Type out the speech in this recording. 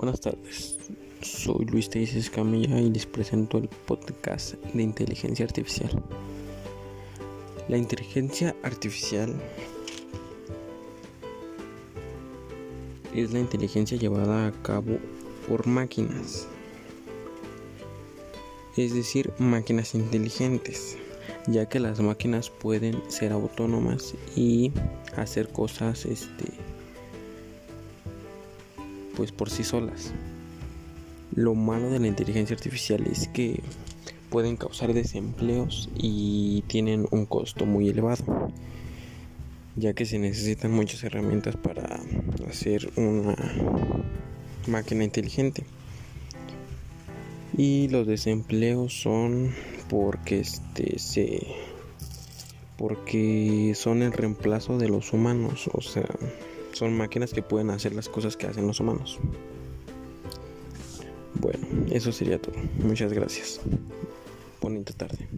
Buenas tardes, soy Luis Teices Camilla y les presento el podcast de inteligencia artificial. La inteligencia artificial es la inteligencia llevada a cabo por máquinas, es decir, máquinas inteligentes, ya que las máquinas pueden ser autónomas y hacer cosas este, pues por sí solas. Lo malo de la inteligencia artificial es que pueden causar desempleos y tienen un costo muy elevado, ya que se necesitan muchas herramientas para hacer una máquina inteligente. Y los desempleos son porque este se porque son el reemplazo de los humanos, o sea, son máquinas que pueden hacer las cosas que hacen los humanos. Bueno, eso sería todo. Muchas gracias. Bonita tarde.